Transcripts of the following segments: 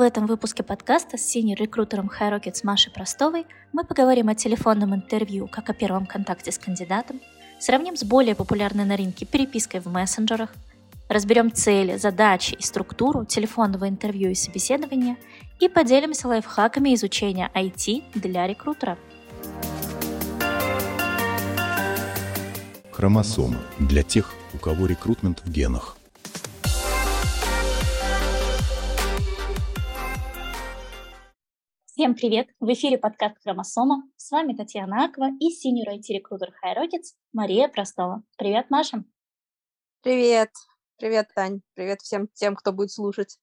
В этом выпуске подкаста с синьор-рекрутером HiRockets Машей Простовой мы поговорим о телефонном интервью как о первом контакте с кандидатом, сравним с более популярной на рынке перепиской в мессенджерах, разберем цели, задачи и структуру телефонного интервью и собеседования и поделимся лайфхаками изучения IT для рекрутера. Хромосома для тех, у кого рекрутмент в генах. Всем привет! В эфире подкаст «Хромосома». С вами Татьяна Аква и синьор IT-рекрутер HiRockets Мария Простова. Привет, Маша! Привет! Привет, Тань! Привет всем тем, кто будет слушать.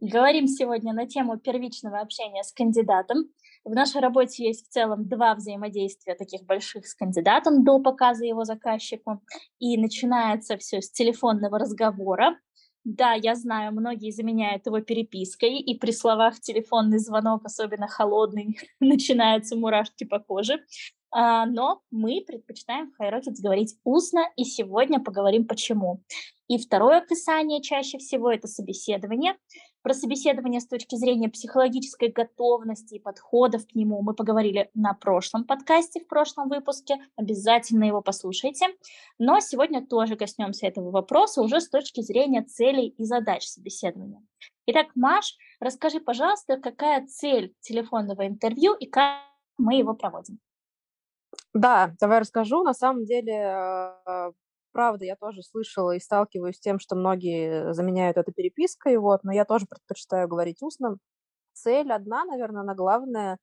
Говорим сегодня на тему первичного общения с кандидатом. В нашей работе есть в целом два взаимодействия таких больших с кандидатом до показа его заказчику. И начинается все с телефонного разговора, да, я знаю, многие заменяют его перепиской, и при словах телефонный звонок, особенно холодный, начинаются мурашки по коже. А, но мы предпочитаем в HiRockets говорить устно, и сегодня поговорим почему. И второе описание чаще всего это собеседование. Про собеседование с точки зрения психологической готовности и подходов к нему мы поговорили на прошлом подкасте, в прошлом выпуске. Обязательно его послушайте. Но сегодня тоже коснемся этого вопроса уже с точки зрения целей и задач собеседования. Итак, Маш, расскажи, пожалуйста, какая цель телефонного интервью и как мы его проводим. Да, давай расскажу. На самом деле э, правда, я тоже слышала и сталкиваюсь с тем, что многие заменяют это перепиской, вот, но я тоже предпочитаю говорить устно. Цель одна, наверное, она главная,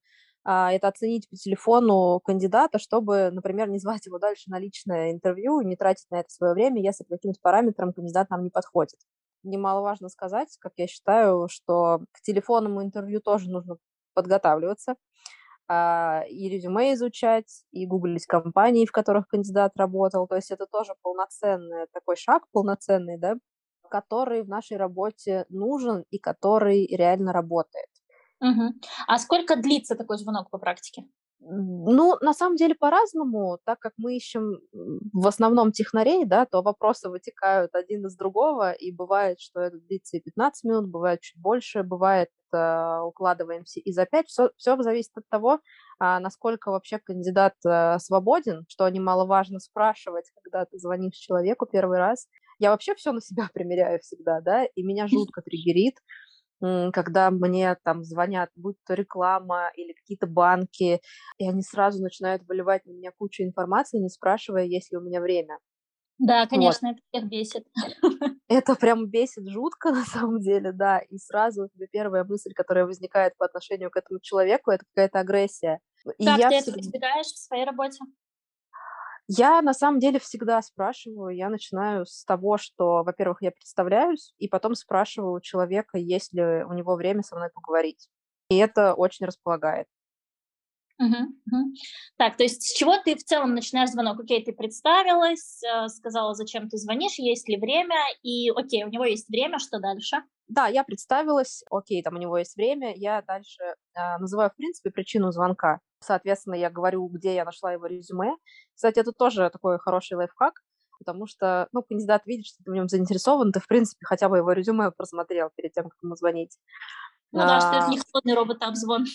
а, это оценить по телефону кандидата, чтобы, например, не звать его дальше на личное интервью не тратить на это свое время, если по каким-то параметрам кандидат нам не подходит. Немаловажно сказать, как я считаю, что к телефонному интервью тоже нужно подготавливаться, и резюме изучать, и гуглить компании, в которых кандидат работал. То есть это тоже полноценный такой шаг, полноценный, да, который в нашей работе нужен и который реально работает. Угу. А сколько длится такой звонок по практике? Ну, на самом деле по-разному, так как мы ищем в основном технарей, да, то вопросы вытекают один из другого, и бывает, что это длится и 15 минут, бывает чуть больше, бывает э, укладываемся и за 5. Все, все зависит от того, а, насколько вообще кандидат а, свободен, что немаловажно спрашивать, когда ты звонишь человеку первый раз. Я вообще все на себя примеряю всегда, да, и меня жутко триггерит, когда мне там звонят, будь то реклама или какие-то банки, и они сразу начинают выливать на меня кучу информации, не спрашивая, есть ли у меня время. Да, конечно, вот. это всех бесит. Это прям бесит жутко на самом деле, да. И сразу у тебя первая мысль, которая возникает по отношению к этому человеку, это какая-то агрессия. И как я ты всегда... это избегаешь в своей работе? Я на самом деле всегда спрашиваю, я начинаю с того, что, во-первых, я представляюсь, и потом спрашиваю у человека, есть ли у него время со мной поговорить. И это очень располагает. Угу, угу. Так, то есть с чего ты в целом начинаешь звонок? Окей, ты представилась, э, сказала, зачем ты звонишь, есть ли время, и окей, у него есть время, что дальше? Да, я представилась, окей, там у него есть время, я дальше э, называю, в принципе, причину звонка. Соответственно, я говорю, где я нашла его резюме. Кстати, это тоже такой хороший лайфхак, потому что, ну, кандидат видит, что ты в нем заинтересован, ты, в принципе, хотя бы его резюме просмотрел перед тем, как ему звонить. Ну а, да, что это не холодный робот-обзвон.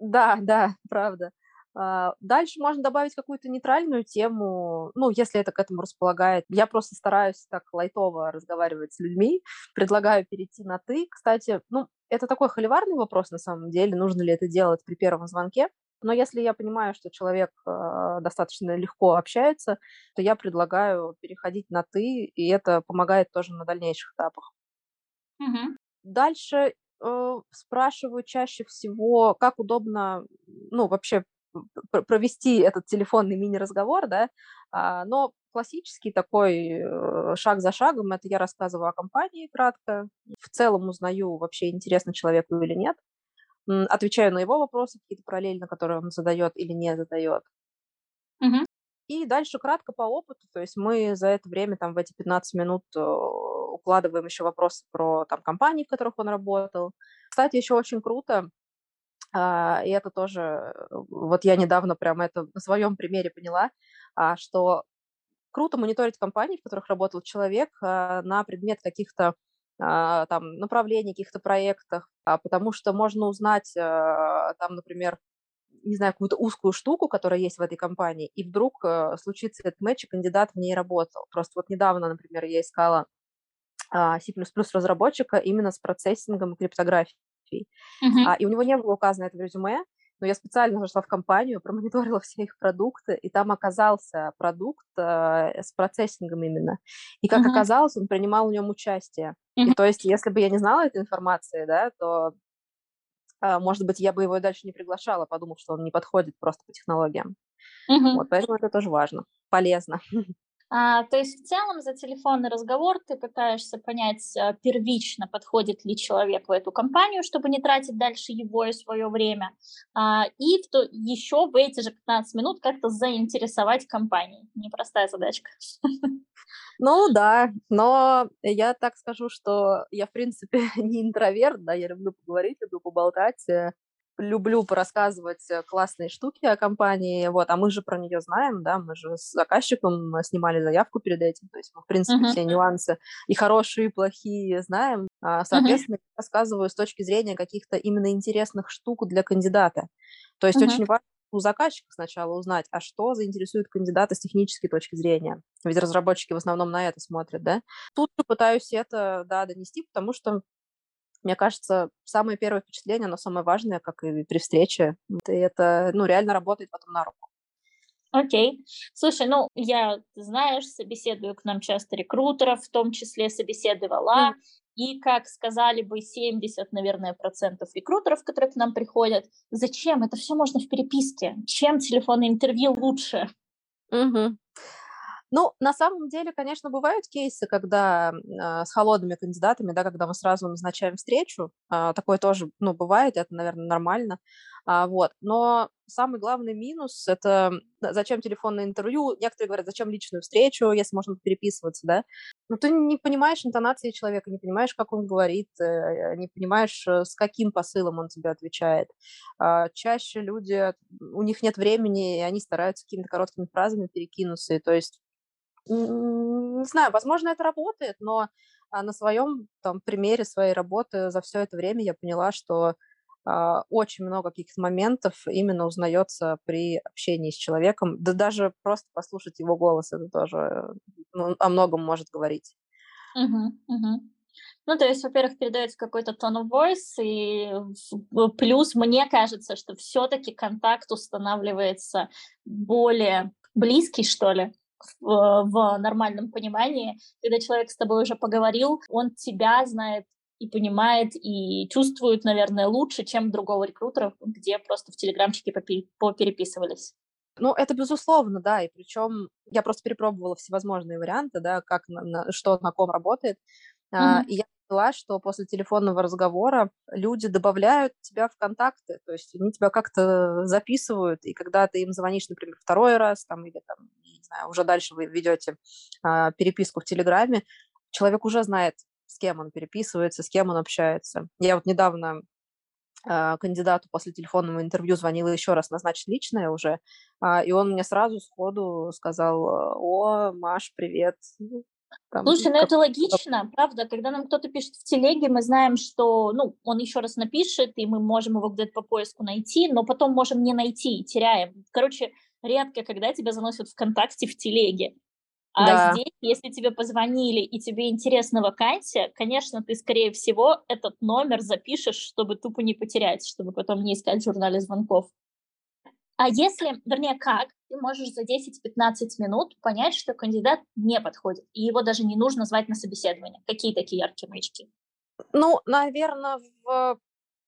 Да, да, правда. А, дальше можно добавить какую-то нейтральную тему, ну, если это к этому располагает. Я просто стараюсь так лайтово разговаривать с людьми, предлагаю перейти на «ты». Кстати, ну, это такой холиварный вопрос на самом деле, нужно ли это делать при первом звонке. Но если я понимаю, что человек э, достаточно легко общается, то я предлагаю переходить на «ты», и это помогает тоже на дальнейших этапах. Угу. Дальше спрашиваю чаще всего, как удобно, ну, вообще провести этот телефонный мини-разговор, да, а, но классический такой э, шаг за шагом, это я рассказываю о компании кратко, в целом узнаю, вообще интересно человеку или нет, отвечаю на его вопросы какие-то параллельно, которые он задает или не задает. Угу. И дальше кратко по опыту, то есть мы за это время, там, в эти 15 минут э, укладываем еще вопросы про там компании, в которых он работал. Кстати, еще очень круто, а, и это тоже, э, вот я недавно прямо это на своем примере поняла, а, что круто мониторить компании, в которых работал человек, а, на предмет каких-то там, направлений каких-то проектах, потому что можно узнать, там, например, не знаю, какую-то узкую штуку, которая есть в этой компании, и вдруг э, случится этот матч, и кандидат в ней работал. Просто вот недавно, например, я искала C++ разработчика именно с процессингом и криптографией. Uh-huh. А, и у него не было указано это в резюме, но я специально зашла в компанию, промониторила все их продукты, и там оказался продукт э, с процессингом именно. И как uh-huh. оказалось, он принимал в нем участие. Uh-huh. И то есть, если бы я не знала этой информации, да, то, э, может быть, я бы его дальше не приглашала, подумав, что он не подходит просто по технологиям. Uh-huh. Вот, поэтому это тоже важно, полезно. А, то есть в целом за телефонный разговор ты пытаешься понять а, первично, подходит ли человек в эту компанию, чтобы не тратить дальше его и свое время, а, и в то, еще в эти же 15 минут как-то заинтересовать компанией. Непростая задачка. Ну да, но я так скажу, что я, в принципе, не интроверт, да, я люблю поговорить, люблю поболтать, э, люблю порассказывать э, классные штуки о компании, вот, а мы же про нее знаем, да, мы же с заказчиком снимали заявку перед этим, то есть мы, в принципе, uh-huh. все нюансы и хорошие, и плохие знаем, а, соответственно, uh-huh. рассказываю с точки зрения каких-то именно интересных штук для кандидата, то есть uh-huh. очень важно у заказчика сначала узнать, а что заинтересует кандидата с технической точки зрения. Ведь разработчики в основном на это смотрят, да. Тут же пытаюсь это, да, донести, потому что мне кажется, самое первое впечатление, оно самое важное, как и при встрече. И это, ну, реально работает потом на руку. Окей. Слушай, ну, я, знаешь, собеседую к нам часто рекрутеров, в том числе собеседовала, mm. и, как сказали бы 70, наверное, процентов рекрутеров, которые к нам приходят, зачем? Это все можно в переписке. Чем телефонное интервью лучше? Угу. Ну, на самом деле, конечно, бывают кейсы, когда э, с холодными кандидатами, да, когда мы сразу назначаем встречу, э, такое тоже, ну, бывает, это, наверное, нормально, а, вот. Но самый главный минус – это зачем телефонное интервью, некоторые говорят, зачем личную встречу, если можно переписываться, да, но ты не понимаешь интонации человека, не понимаешь, как он говорит, э, не понимаешь, э, с каким посылом он тебе отвечает. А, чаще люди, у них нет времени, и они стараются какими-то короткими фразами перекинуться, и то есть не знаю, возможно, это работает, но а, на своем там, примере своей работы за все это время я поняла, что а, очень много каких-то моментов именно узнается при общении с человеком. Да даже просто послушать его голос, это тоже ну, о многом может говорить. Uh-huh, uh-huh. Ну, то есть, во-первых, передается какой-то tone of voice, и плюс мне кажется, что все-таки контакт устанавливается более близкий, что ли, в, в нормальном понимании, когда человек с тобой уже поговорил, он тебя знает и понимает, и чувствует, наверное, лучше, чем другого рекрутера, где просто в телеграмчике попереписывались. Ну, это безусловно, да, и причем я просто перепробовала всевозможные варианты, да, как на, на, что на ком работает, mm-hmm. а, и я поняла, что после телефонного разговора люди добавляют тебя в контакты, то есть они тебя как-то записывают, и когда ты им звонишь, например, второй раз, там, или там, не знаю, уже дальше вы ведете а, переписку в Телеграме, человек уже знает, с кем он переписывается, с кем он общается. Я вот недавно а, кандидату после телефонного интервью звонила еще раз назначить личное уже, а, и он мне сразу сходу сказал, о, Маш, привет, там, Слушай, ну это логично, правда, когда нам кто-то пишет в телеге, мы знаем, что, ну, он еще раз напишет, и мы можем его где-то по поиску найти, но потом можем не найти и теряем. Короче, редко, когда тебя заносят ВКонтакте в телеге. А да. здесь, если тебе позвонили и тебе интересна вакансия, конечно, ты, скорее всего, этот номер запишешь, чтобы тупо не потерять, чтобы потом не искать в журнале звонков. А если, вернее, как, ты можешь за 10-15 минут понять, что кандидат не подходит, и его даже не нужно звать на собеседование. Какие такие яркие маячки? Ну, наверное, в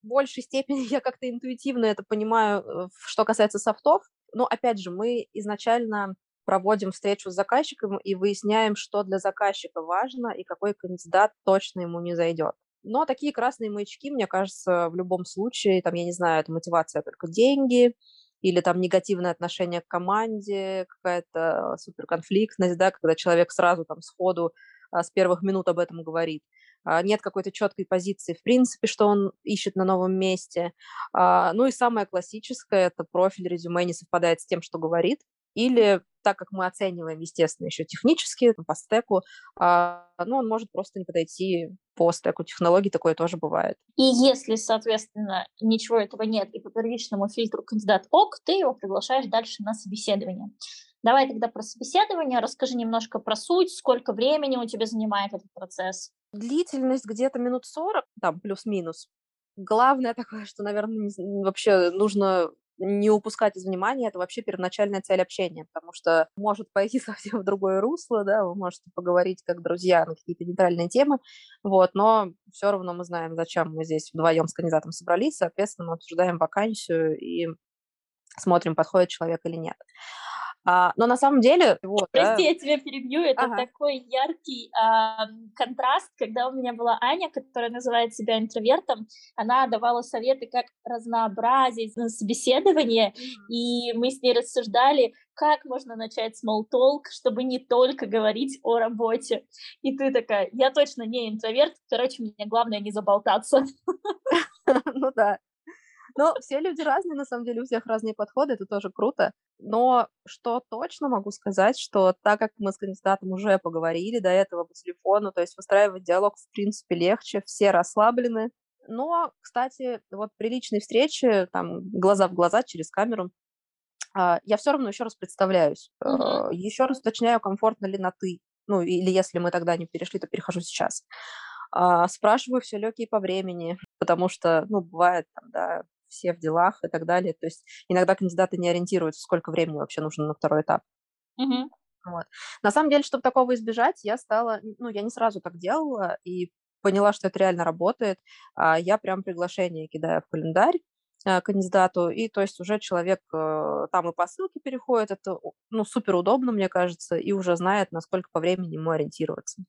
большей степени я как-то интуитивно это понимаю, э, что касается софтов. Но, опять же, мы изначально проводим встречу с заказчиком и выясняем, что для заказчика важно и какой кандидат точно ему не зайдет. Но такие красные маячки, мне кажется, в любом случае, там, я не знаю, это мотивация только деньги, или там негативное отношение к команде, какая-то суперконфликтность, да, когда человек сразу там сходу а, с первых минут об этом говорит. А, нет какой-то четкой позиции, в принципе, что он ищет на новом месте. А, ну и самое классическое – это профиль резюме не совпадает с тем, что говорит. Или так как мы оцениваем, естественно, еще технически, по стеку, а, ну, он может просто не подойти по стеку технологий, такое тоже бывает. И если, соответственно, ничего этого нет, и по первичному фильтру кандидат ок, ты его приглашаешь дальше на собеседование. Давай тогда про собеседование, расскажи немножко про суть, сколько времени у тебя занимает этот процесс. Длительность где-то минут 40, там, плюс-минус. Главное такое, что, наверное, вообще нужно не упускать из внимания, это вообще первоначальная цель общения, потому что может пойти совсем в другое русло, да, вы можете поговорить как друзья на какие-то нейтральные темы, вот, но все равно мы знаем, зачем мы здесь вдвоем с кандидатом собрались, соответственно, мы обсуждаем вакансию и смотрим, подходит человек или нет. А, но на самом деле... Вот, Прости, да. я тебя перебью. Это ага. такой яркий а, контраст, когда у меня была Аня, которая называет себя интровертом. Она давала советы, как разнообразить собеседование, mm-hmm. и мы с ней рассуждали, как можно начать small talk, чтобы не только говорить о работе. И ты такая, я точно не интроверт, короче, мне главное не заболтаться. Ну да. Но все люди разные, на самом деле, у всех разные подходы, это тоже круто. Но что точно могу сказать, что так как мы с кандидатом уже поговорили до этого по телефону, то есть выстраивать диалог в принципе легче, все расслаблены. Но, кстати, вот при личной встрече, там, глаза в глаза, через камеру, а, я все равно еще раз представляюсь. Mm-hmm. Еще раз уточняю, комфортно ли на «ты». Ну, или если мы тогда не перешли, то перехожу сейчас. А, спрашиваю, все окей по времени, потому что, ну, бывает, там, да, все в делах и так далее. То есть иногда кандидаты не ориентируются, сколько времени вообще нужно на второй этап. Угу. Вот. На самом деле, чтобы такого избежать, я стала, ну, я не сразу так делала и поняла, что это реально работает. А я прям приглашение кидаю в календарь э, кандидату, и то есть уже человек э, там и по ссылке переходит, это ну, супер удобно, мне кажется, и уже знает, насколько по времени ему ориентироваться.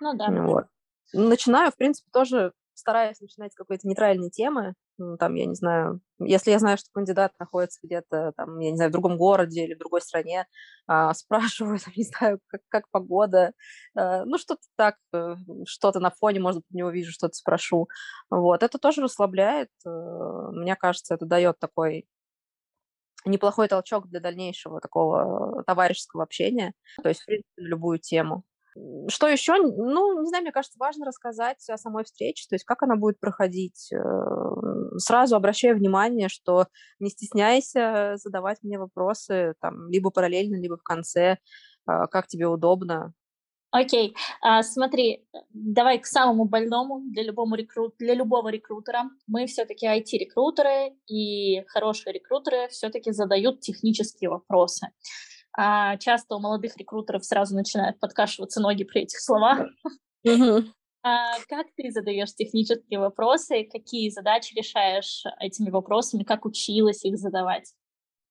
Ну да. Вот. Начинаю, в принципе, тоже стараюсь начинать с какой-то нейтральной темы, ну, там, я не знаю, если я знаю, что кандидат находится где-то, там, я не знаю, в другом городе или в другой стране, а, спрашиваю, там, не знаю, как, как погода, а, ну, что-то так, э, что-то на фоне, может быть, не увижу, что-то спрошу. Вот, это тоже расслабляет, а, мне кажется, это дает такой неплохой толчок для дальнейшего такого товарищеского общения, то есть, в принципе, любую тему. Что еще? Ну, не знаю, мне кажется, важно рассказать о самой встрече, то есть как она будет проходить. Э, сразу обращаю внимание, что не стесняйся задавать мне вопросы, там, либо параллельно, либо в конце, а, как тебе удобно. Окей, а, смотри, давай к самому больному для любого, рекрут, для любого рекрутера. Мы все-таки IT-рекрутеры, и хорошие рекрутеры все-таки задают технические вопросы а часто у молодых рекрутеров сразу начинают подкашиваться ноги при этих словах. А как ты задаешь технические вопросы, какие задачи решаешь этими вопросами, как училась их задавать?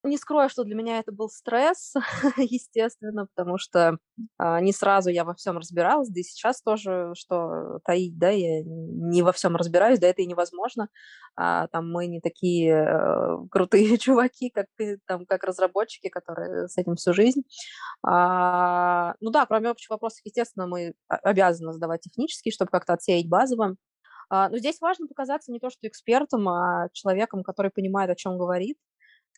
Не скрою, что для меня это был стресс, естественно, потому что а, не сразу я во всем разбиралась, да и сейчас тоже, что таить, да, я не во всем разбираюсь, да это и невозможно. А, там мы не такие а, крутые чуваки, как, там, как разработчики, которые с этим всю жизнь. А, ну да, кроме общих вопросов, естественно, мы обязаны задавать технические, чтобы как-то отсеять базовым. А, но здесь важно показаться не то что экспертом, а человеком, который понимает, о чем говорит,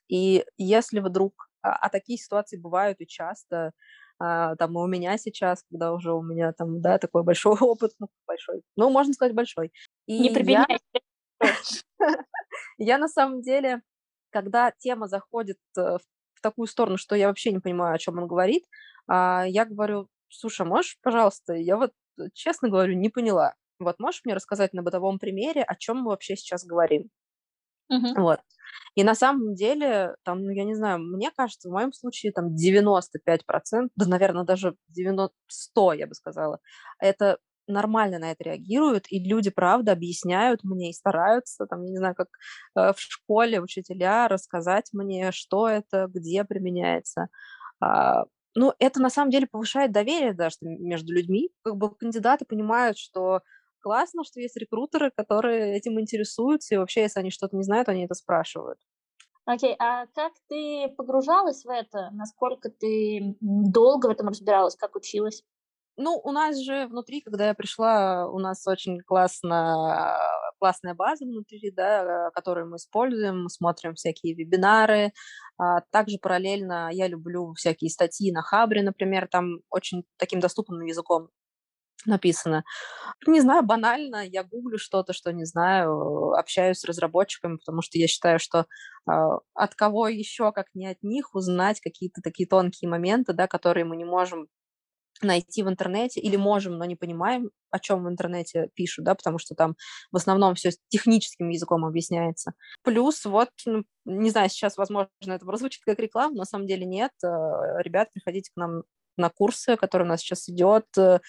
и если вдруг, а, а такие ситуации бывают и часто, а, там и у меня сейчас, когда уже у меня там, да, такой большой опыт, ну, большой, ну, можно сказать, большой. И Не применяй. Я на самом деле, когда тема заходит э, в такую сторону, что я вообще не понимаю, о чем он говорит, а, я говорю, слушай, можешь, пожалуйста, я вот, э, честно говорю, не поняла. Вот можешь мне рассказать на бытовом примере, о чем мы вообще сейчас говорим? Uh-huh. Вот. И на самом деле, там, ну, я не знаю, мне кажется, в моем случае там 95%, да, наверное, даже 90, 100, я бы сказала, это нормально на это реагируют, и люди, правда, объясняют мне и стараются, там, я не знаю, как э, в школе учителя рассказать мне, что это, где применяется. А, ну, это на самом деле повышает доверие даже между людьми. Как бы кандидаты понимают, что классно, что есть рекрутеры, которые этим интересуются, и вообще, если они что-то не знают, они это спрашивают. Окей, okay, а как ты погружалась в это? Насколько ты долго в этом разбиралась, как училась? Ну, у нас же внутри, когда я пришла, у нас очень классно, классная база внутри, да, которую мы используем, мы смотрим всякие вебинары. А также параллельно я люблю всякие статьи на Хабре, например, там очень таким доступным языком написано. Не знаю, банально, я гуглю что-то, что не знаю, общаюсь с разработчиками, потому что я считаю, что э, от кого еще, как не от них, узнать какие-то такие тонкие моменты, да, которые мы не можем найти в интернете или можем, но не понимаем, о чем в интернете пишут, да, потому что там в основном все техническим языком объясняется. Плюс вот, ну, не знаю, сейчас, возможно, это прозвучит как реклама, но на самом деле нет. Э, ребят, приходите к нам на курсы, которые у нас сейчас идет, э,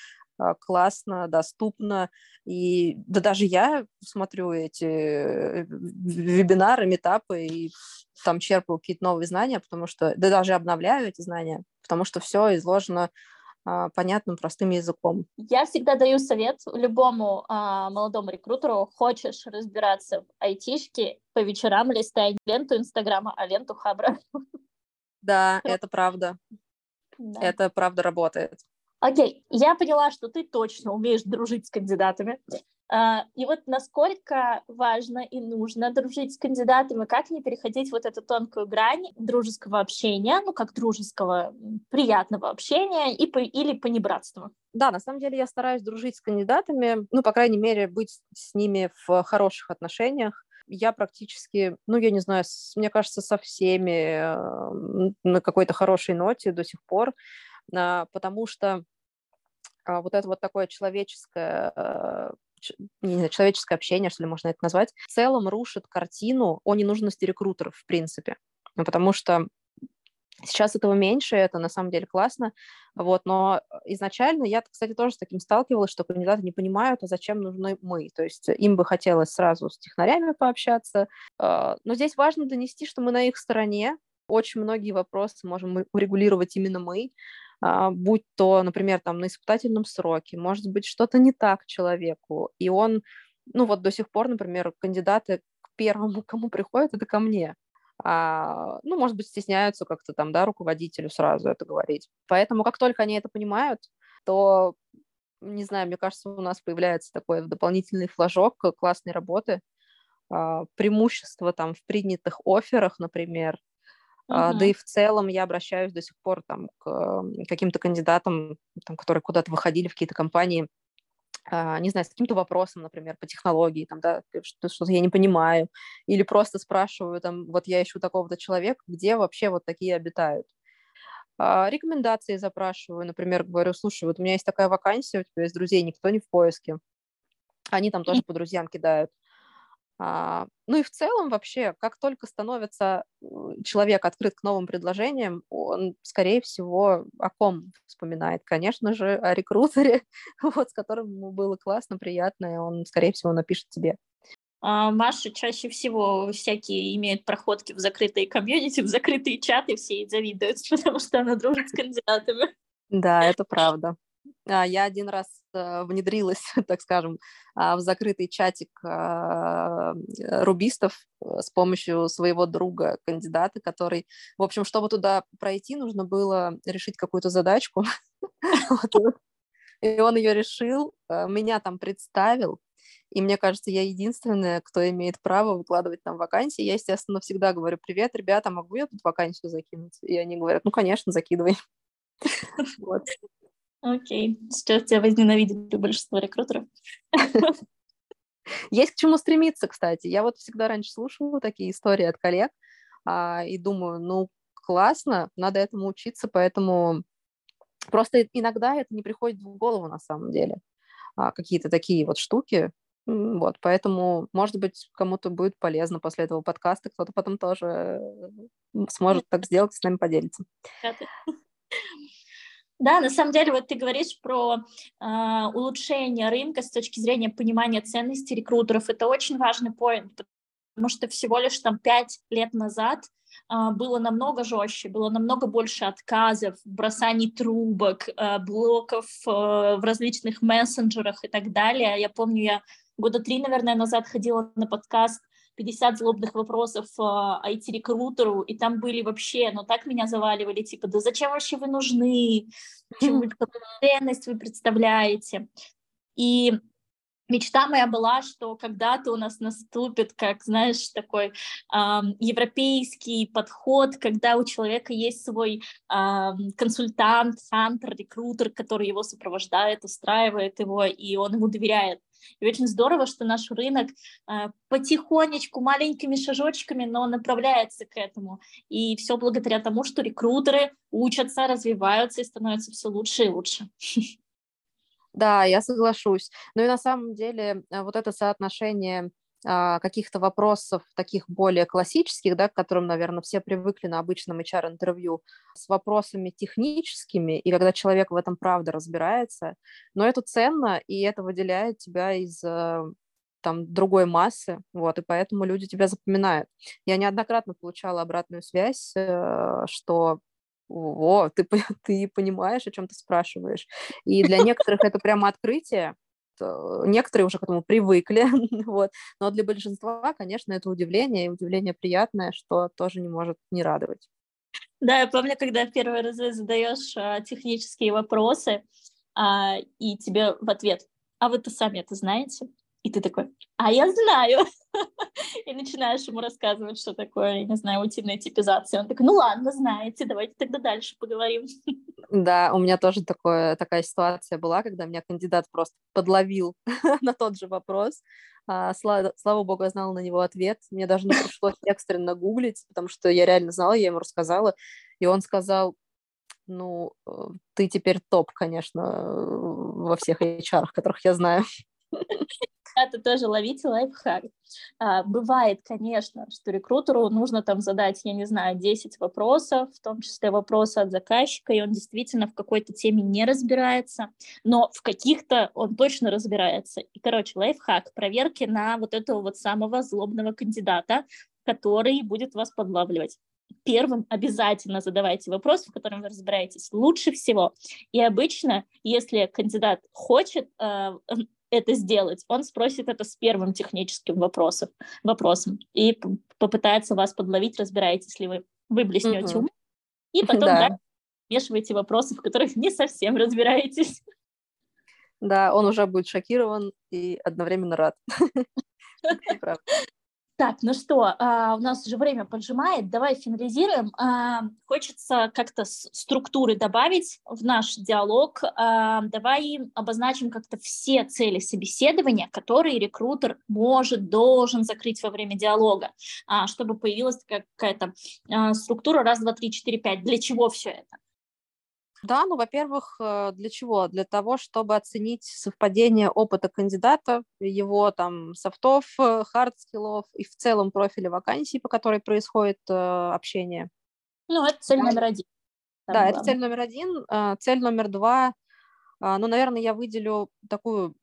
классно, доступно. И да даже я смотрю эти э, вебинары, метапы и там черпаю какие-то новые знания, потому что, да даже обновляю эти знания, потому что все изложено а, понятным, простым языком. Я всегда даю совет любому а, молодому рекрутеру, хочешь разбираться в айтишке, по вечерам листай ленту Инстаграма, а ленту Хабра. Да, это правда. Да. Это правда работает. Окей, я поняла, что ты точно умеешь дружить с кандидатами. Uh, и вот насколько важно и нужно дружить с кандидатами, как не переходить вот эту тонкую грань дружеского общения, ну, как дружеского, приятного общения и или понебратства. Да, на самом деле я стараюсь дружить с кандидатами, ну, по крайней мере, быть с ними в хороших отношениях. Я практически, ну, я не знаю, с, мне кажется, со всеми э, на какой-то хорошей ноте до сих пор, э, потому что а, вот это вот такое человеческое э, не знаю, человеческое общение, что ли можно это назвать, в целом рушит картину о ненужности рекрутеров, в принципе. Ну, потому что Сейчас этого меньше, это на самом деле классно, вот, но изначально я, кстати, тоже с таким сталкивалась, что кандидаты не понимают, а зачем нужны мы, то есть им бы хотелось сразу с технарями пообщаться, а, но здесь важно донести, что мы на их стороне, очень многие вопросы можем урегулировать именно мы, а, будь то, например, там на испытательном сроке, может быть, что-то не так человеку, и он, ну вот до сих пор, например, кандидаты к первому, кому приходят, это ко мне. А, ну, может быть, стесняются как-то там, да, руководителю сразу это говорить. Поэтому как только они это понимают, то, не знаю, мне кажется, у нас появляется такой дополнительный флажок классной работы, а, преимущество там в принятых офферах, например, Uh-huh. Да и в целом я обращаюсь до сих пор там, к каким-то кандидатам, там, которые куда-то выходили в какие-то компании, а, не знаю, с каким-то вопросом, например, по технологии, там, да, что-то я не понимаю, или просто спрашиваю, там, вот я ищу такого-то человека, где вообще вот такие обитают. А, рекомендации запрашиваю, например, говорю, слушай, вот у меня есть такая вакансия, у тебя есть друзей, никто не в поиске. Они там тоже по друзьям кидают. А, ну и в целом вообще, как только становится человек открыт к новым предложениям, он, скорее всего, о ком вспоминает? Конечно же, о рекрутере, вот, с которым ему было классно, приятно, и он, скорее всего, напишет тебе. А Маша чаще всего всякие имеют проходки в закрытые комьюнити, в закрытые чаты, все ей завидуют, потому что она дружит с кандидатами. Да, это правда. А, я один раз э, внедрилась, так скажем, а, в закрытый чатик а, рубистов э, с помощью своего друга, кандидата, который, в общем, чтобы туда пройти, нужно было решить какую-то задачку. И он ее решил, э, меня там представил, и мне кажется, я единственная, кто имеет право выкладывать там вакансии. Я, естественно, всегда говорю, привет, ребята, могу я тут вакансию закинуть? И они говорят, ну, конечно, закидывай. Окей, сейчас тебя возненавидит большинство рекрутеров. Есть к чему стремиться, кстати. Я вот всегда раньше слушала такие истории от коллег а, и думаю, ну, классно, надо этому учиться, поэтому просто иногда это не приходит в голову на самом деле. А, какие-то такие вот штуки, вот, поэтому, может быть, кому-то будет полезно после этого подкаста, кто-то потом тоже сможет так сделать и с нами поделиться. Да, на самом деле, вот ты говоришь про э, улучшение рынка с точки зрения понимания ценностей рекрутеров. Это очень важный поинт, потому что всего лишь там пять лет назад э, было намного жестче, было намного больше отказов, бросаний трубок, э, блоков в различных мессенджерах и так далее. Я помню, я года три, наверное, назад ходила на подкаст 50 злобных вопросов IT-рекрутеру, и там были вообще, ну так меня заваливали, типа, да зачем вообще вы нужны, какую ценность вы представляете. И мечта моя была, что когда-то у нас наступит, как, знаешь, такой э, европейский подход, когда у человека есть свой э, консультант, хантер, рекрутер, который его сопровождает, устраивает его, и он ему доверяет. И очень здорово, что наш рынок э, потихонечку, маленькими шажочками, но направляется к этому. И все благодаря тому, что рекрутеры учатся, развиваются и становятся все лучше и лучше. Да, я соглашусь. Ну и на самом деле э, вот это соотношение а, каких-то вопросов таких более классических, да, к которым, наверное, все привыкли на обычном HR-интервью, с вопросами техническими, и когда человек в этом правда разбирается, но это ценно, и это выделяет тебя из э, там другой массы, вот, и поэтому люди тебя запоминают. Я неоднократно получала обратную связь, э, что о, ты, ты понимаешь, о чем ты спрашиваешь. И для некоторых это прямо открытие, некоторые уже к этому привыкли, вот. но для большинства, конечно, это удивление, и удивление приятное, что тоже не может не радовать. Да, я помню, когда первый раз задаешь а, технические вопросы, а, и тебе в ответ, а вы-то сами это знаете? И ты такой, а я знаю. и начинаешь ему рассказывать, что такое, я не знаю, утиная типизация. Он такой, ну ладно, знаете, давайте тогда дальше поговорим. Да, у меня тоже такое, такая ситуация была, когда меня кандидат просто подловил на тот же вопрос. А, слава, слава богу, я знала на него ответ. Мне даже не пришлось экстренно гуглить, потому что я реально знала, я ему рассказала. И он сказал, ну, э, ты теперь топ, конечно, во всех HR, которых я знаю это тоже ловите лайфхак. А, бывает, конечно, что рекрутеру нужно там задать, я не знаю, 10 вопросов, в том числе вопросы от заказчика, и он действительно в какой-то теме не разбирается, но в каких-то он точно разбирается. И, короче, лайфхак, проверки на вот этого вот самого злобного кандидата, который будет вас подлавливать первым обязательно задавайте вопрос, в котором вы разбираетесь лучше всего. И обычно, если кандидат хочет э, это сделать, он спросит это с первым техническим вопросом, вопросом и попытается вас подловить, разбираетесь ли вы, вы блеснете угу. и потом да. Смешиваете вопросы, в которых не совсем разбираетесь. Да, он уже будет шокирован и одновременно рад. Так, ну что, а, у нас уже время поджимает, давай финализируем. А, хочется как-то структуры добавить в наш диалог. А, давай обозначим как-то все цели собеседования, которые рекрутер может, должен закрыть во время диалога, чтобы появилась какая-то структура раз, два, три, четыре, пять. Для чего все это? Да, ну, во-первых, э, для чего? Для того, чтобы оценить совпадение опыта кандидата, его там софтов, э, хардскиллов и в целом профиля вакансии, по которой происходит э, общение. Ну, это цель номер один. Да, главное. это цель номер один. Э, цель номер два, ну, наверное, я выделю такую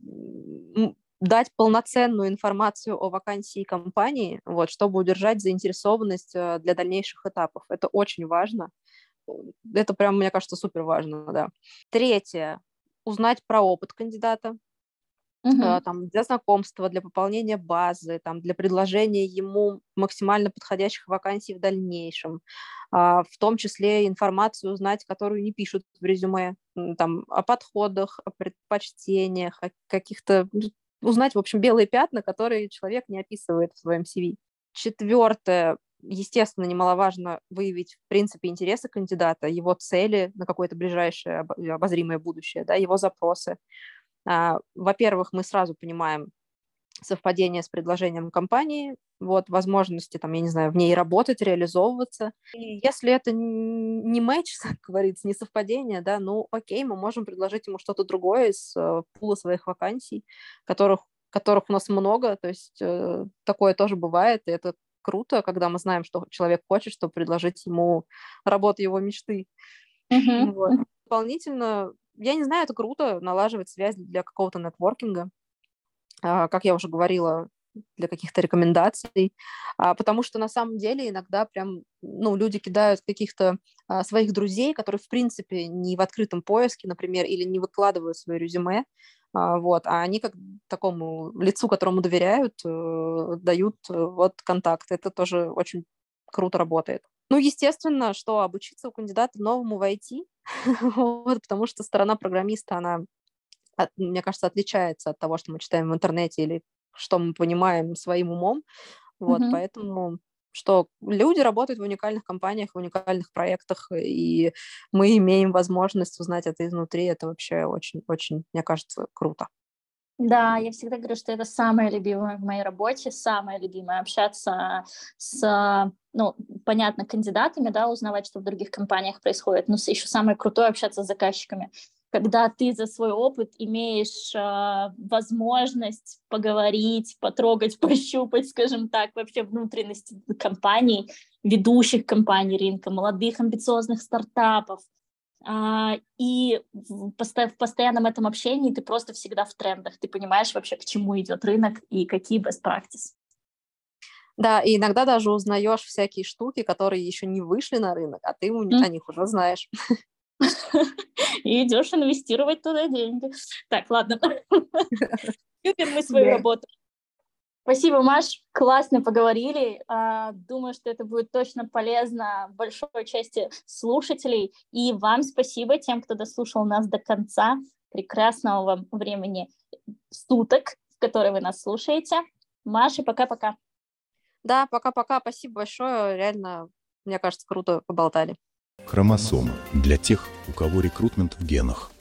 дать полноценную информацию о вакансии компании, вот, чтобы удержать заинтересованность для дальнейших этапов. Это очень важно это прям, мне кажется, супер важно, да. Третье, узнать про опыт кандидата, Uh-huh. там, для знакомства, для пополнения базы, там, для предложения ему максимально подходящих вакансий в дальнейшем, а, в том числе информацию узнать, которую не пишут в резюме, там, о подходах, о предпочтениях, о каких-то... Узнать, в общем, белые пятна, которые человек не описывает в своем CV. Четвертое, естественно, немаловажно выявить, в принципе, интересы кандидата, его цели на какое-то ближайшее обозримое будущее, да, его запросы. А, во-первых, мы сразу понимаем совпадение с предложением компании, вот, возможности, там, я не знаю, в ней работать, реализовываться. И если это не матч, как говорится, не совпадение, да, ну, окей, мы можем предложить ему что-то другое из э, пула своих вакансий, которых которых у нас много, то есть э, такое тоже бывает, и это круто, когда мы знаем, что человек хочет, чтобы предложить ему работу его мечты. Mm-hmm. Вот. Дополнительно, я не знаю, это круто, налаживать связь для какого-то нетворкинга. А, как я уже говорила, для каких-то рекомендаций, а, потому что на самом деле иногда прям, ну, люди кидают каких-то а, своих друзей, которые, в принципе, не в открытом поиске, например, или не выкладывают свое резюме, вот, а они как такому лицу, которому доверяют, э, дают э, вот контакт. Это тоже очень круто работает. Ну, естественно, что обучиться у кандидата новому в IT, вот, потому что сторона программиста, она, мне кажется, отличается от того, что мы читаем в интернете или что мы понимаем своим умом. Вот, mm-hmm. поэтому что люди работают в уникальных компаниях, в уникальных проектах, и мы имеем возможность узнать это изнутри. Это вообще очень-очень, мне кажется, круто. Да, я всегда говорю, что это самое любимое в моей работе, самое любимое общаться с, ну, понятно, кандидатами, да, узнавать, что в других компаниях происходит, но еще самое крутое общаться с заказчиками когда ты за свой опыт имеешь э, возможность поговорить, потрогать, пощупать, скажем так, вообще внутренности компаний, ведущих компаний рынка, молодых амбициозных стартапов. Э, и в, в постоянном этом общении ты просто всегда в трендах, ты понимаешь вообще, к чему идет рынок и какие best practices. Да, и иногда даже узнаешь всякие штуки, которые еще не вышли на рынок, а ты mm. о них уже знаешь. и идешь инвестировать туда деньги. Так, ладно. Любим мы свою работу. Спасибо, Маш, классно поговорили. А, думаю, что это будет точно полезно большой части слушателей. И вам спасибо, тем, кто дослушал нас до конца. Прекрасного вам времени суток, в которые вы нас слушаете. Маша, пока-пока. Да, пока-пока. Спасибо большое. Реально, мне кажется, круто поболтали. Хромосома для тех, у кого рекрутмент в генах.